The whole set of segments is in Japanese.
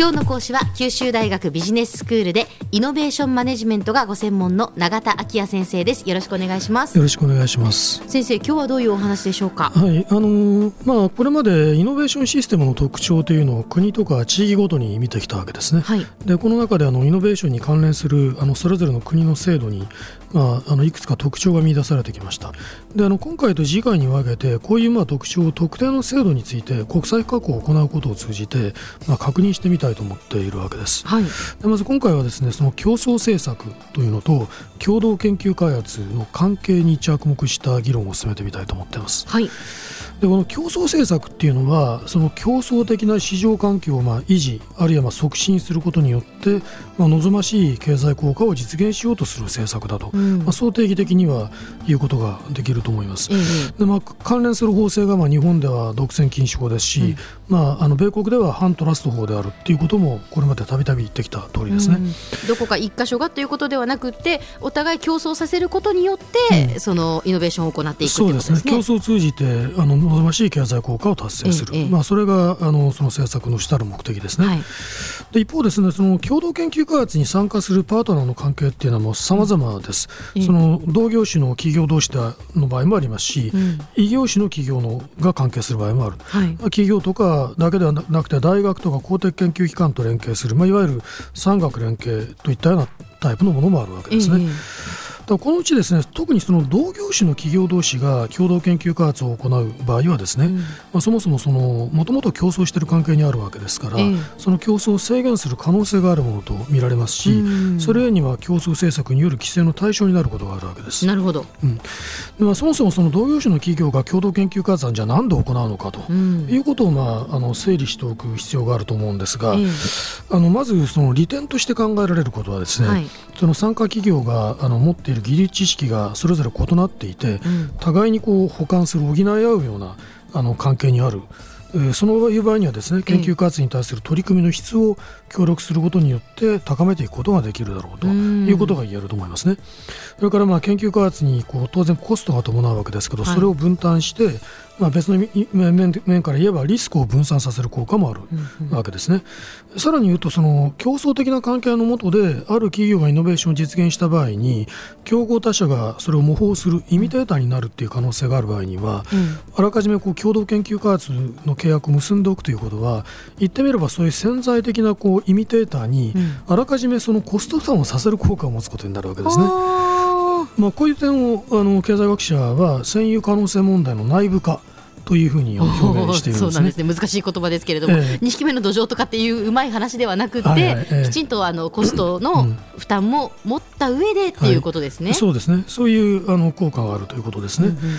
今日の講師は九州大学ビジネススクールでイノベーションマネジメントがご専門の永田昭也先生です。よろしくお願いします。よろしくお願いします。先生今日はどういうお話でしょうか？はい。あのー、まあこれまでイノベーションシステムの特徴というのを国とか地域ごとに見てきたわけですね、はい、でこの中であのイノベーションに関連するあのそれぞれの国の制度にまあ、あのいくつか特徴が見出されてきました。であの今回と次回に分けてこういうまあ特徴を特定の制度について国際加工を行うことを通じて、まあ、確認してみたいと思っているわけです、はい、でまず今回はですねその競争政策というのと共同研究開発の関係に着目した議論を進めてみたいと思っています、はい。でこの競争政策っていうのはその競争的な市場環境をまあ維持あるいはまあ促進することによって、まあ、望ましい経済効果を実現しようとする政策だと、うん、まあ、そう定義的には言うことができると思います。でまあ、関連する法制がまあ日本では独占禁止法ですし、うん、まあ、あの米国では反トラスト法であるっていうこともこれまでたびたび言ってきた通りですね、うん、どこか一箇所がということではなくてお互い競争させることによって、そのイノベーションを行っていくというですね。そうですね。競争を通じてあの望ましい経済効果を達成する、まあ、それがあのその政策の主たる目的ですね。はい、で一方ですねその共同研究開発に参加するパートナーの関係っていうのはもう様々です。その同業種の企業同士の場合もありますし、うん、異業種の企業のが関係する場合もある、はい、企業とかだけではなくて大学とか公的研究機関と連携する、まあ、いわゆる産学連携といったようなタイプのものもあるわけですね。このうちですね特にその同業種の企業同士が共同研究開発を行う場合はですね、うん、まあ、そもそもそのもともと競争している関係にあるわけですから、えー、その競争を制限する可能性があるものと見られますし、うん、それには競争政策による規制の対象になることがあるわけです。なるほど、うん。でまあ、そもそもその同業種の企業が共同研究開発案じゃ何で行うのかと、いうことを、まあ、あの整理しておく必要があると思うんですが、えー、あのまずその利点として考えられることはですね、はい、その参加企業があの持っている技術知識がそれぞれ異なっていて、互いにこう補完する補い合うようなあの関係にあるそのいう場合にはですね研究開発に対する取り組みの質を協力することによって高めていくことができるだろうということが言えると思いますね。それからまあ研究開発にこう当然コストが伴うわけですけど、それを分担して、まあ、別の面から言えばリスクを分散させる効果もあるわけですね。さらに言うとその競争的な関係の下である企業がイノベーションを実現した場合に競合他社がそれを模倣するイミテーターになるっていう可能性がある場合には、あらかじめこう共同研究開発の契約を結んでおくということは言ってみればそういう潜在的なこうイミテーターにあらかじめそのコスト負担をさせる効果を持つことになるわけですね。まあ、こういう点をあの経済学者は占有可能性問題の内部化というふうに表現しているんです、ね、そうなんですね。難しい言葉ですけれども、えー、2匹目の土壌とかっていううまい話ではなくて、はいはい。えー、きちんとあのコストの負担も持った上でっていうことですね、はい、そうですね。そういうあの効果があるということですね。うんうん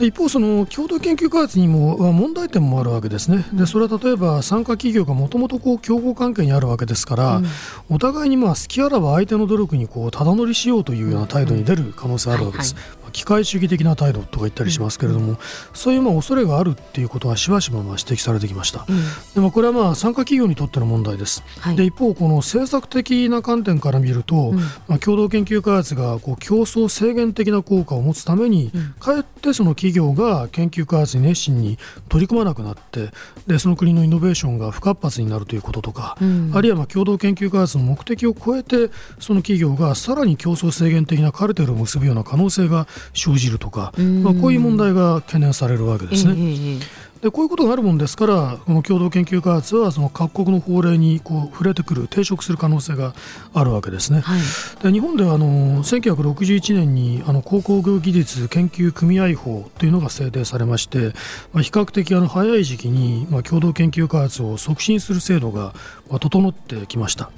で一方、その共同研究開発にも問題点もあるわけですね、でそれは例えば参加企業がもともと競合関係にあるわけですから、うん、お互いにまあ好きあらば相手の努力にこうただ乗りしようというような態度に出る可能性があるわけです。機械主義的な態度とか言ったりしますけれども、うん、そういうまあ恐れがあるっていうことはしばしばまあ指摘されてきました、うん、でもこれはまあ参加企業にとっての問題です、はい、で一方この政策的な観点から見ると、うん、まあ、共同研究開発がこう競争制限的な効果を持つために、かえってその企業が研究開発に熱心に取り組まなくなってでその国のイノベーションが不活発になるということとか、あるいはまあ共同研究開発の目的を超えてその企業がさらに競争制限的なカルテルを結ぶような可能性が生じるとか、まあ、こういう問題が懸念されるわけですね。でこういうことがあるものですからこの共同研究開発はその各国の法令にこう触れてくる抵触する可能性があるわけですね。はい、で日本ではあの1961年にあの業技術研究組合法というのが制定されまして、まあ、比較的あの早い時期に、まあ、共同研究開発を促進する制度が整ってきました。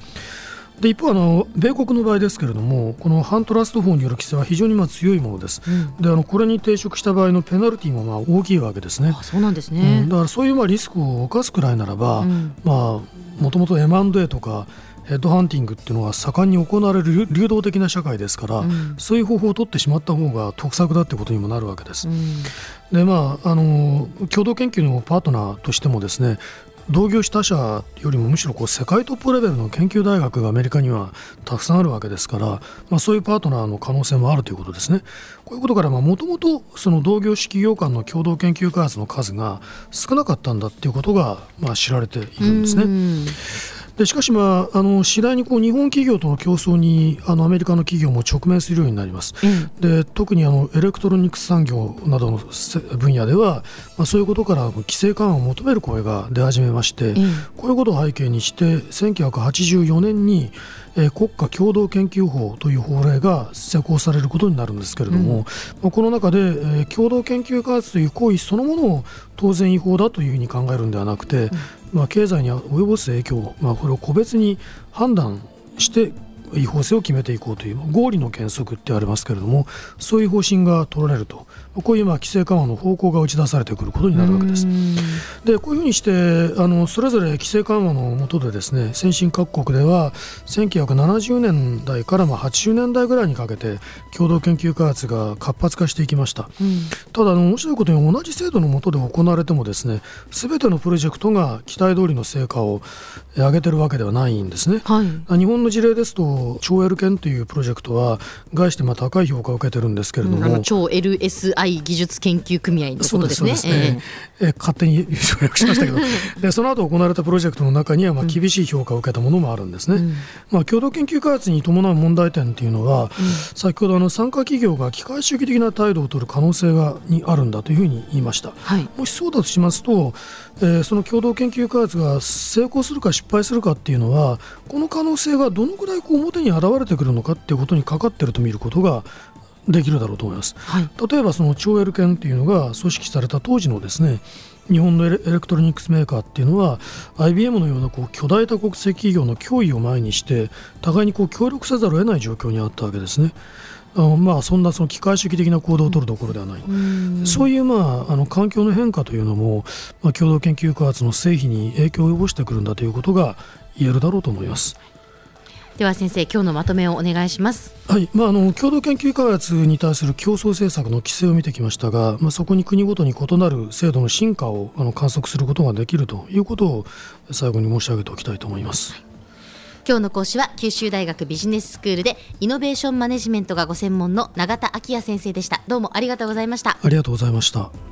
で一方あの、米国の場合ですけれども、この反トラスト法による規制は非常にまあ強いものです、うん、であのこれに抵触した場合のペナルティもまあ大きいわけですね。そうなんですね、うん、だからそういうまあリスクを冒すくらいならば、まあもともと M&A とか、ヘッドハンティングっていうのは盛んに行われる流動的な社会ですから、うん、そういう方法を取ってしまった方が得策だってことにもなるわけです。うん、でまああの共同研究のパートナーとしてもですね同業他社よりもむしろこう世界トップレベルの研究大学がアメリカにはたくさんあるわけですから、まあ、そういうパートナーの可能性もあるということですね。こういうことからもともと同業種企業間の共同研究開発の数が少なかったんだということがまあ知られているんですね。でしかし、まあ、あの次第にこう日本企業との競争にあのアメリカの企業も直面するようになります。うん、で特にあのエレクトロニクス産業などの分野では、まあ、そういうことから規制緩和を求める声が出始めまして、うん、こういうことを背景にして1984年にえー、国家共同研究法という法令が施行されることになるんですけれども、うん、この中で、えー、共同研究開発という行為そのものを当然違法だというふうに考えるんではなくて、うん、まあ、経済に及ぼす影響、まあ、これを個別に判断して違法性を決めていこうという合理の原則ってありますけれどもそういう方針が取られるとこういうまあ規制緩和の方向が打ち出されてくることになるわけです。でこういうふうにしてあのそれぞれ規制緩和の下でですね先進各国では1970年代からまあ80年代ぐらいにかけて共同研究開発が活発化していきました。うん、ただあの面白いことに同じ制度の下で行われてもですね全てのプロジェクトが期待通りの成果を上げてるわけではないんですね。はい、日本の事例ですと超 L 研というプロジェクトは概してまあ高い評価を受けてるんですけれども、うん、超 LSI 技術研究組合のことですね。すね。えー、え勝手に省略しましたけど。でその後行われたプロジェクトの中にはまあ厳しい評価を受けたものもあるんですね。うん、まあ、共同研究開発に伴う問題点というのは、うん、先ほどあの参加企業が機械主義的な態度を取る可能性がにあるんだというふうに言いました。はい、もしそうだとしますと、えー、その共同研究開発が成功するか失敗するかっていうのはこの可能性がどのくらいこう表に現れてくるのかっていうことにかかっていると見ることができるだろうと思います、はい、例えばその超 L研っていうのが組織された当時のですね日本のエレクトロニクスメーカーっていうのは IBM のようなこう巨大多国籍企業の脅威を前にして互いにこう協力せざるを得ない状況にあったわけですね。あのまあ、そんなその機会主義的な行動を取るところではない、うそういう、まあ、あの環境の変化というのも、まあ、共同研究開発の成否に影響を及ぼしてくるんだということが言えるだろうと思います。では先生今日のまとめをお願いします。はいまああの共同研究開発に対する競争政策の規制を見てきましたが、まあ、そこに国ごとに異なる制度の進化をあの観測することができるということを最後に申し上げておきたいと思います。今日の講師は九州大学ビジネススクールでイノベーションマネジメントがご専門の永田昭也先生でした。どうもありがとうございました。ありがとうございました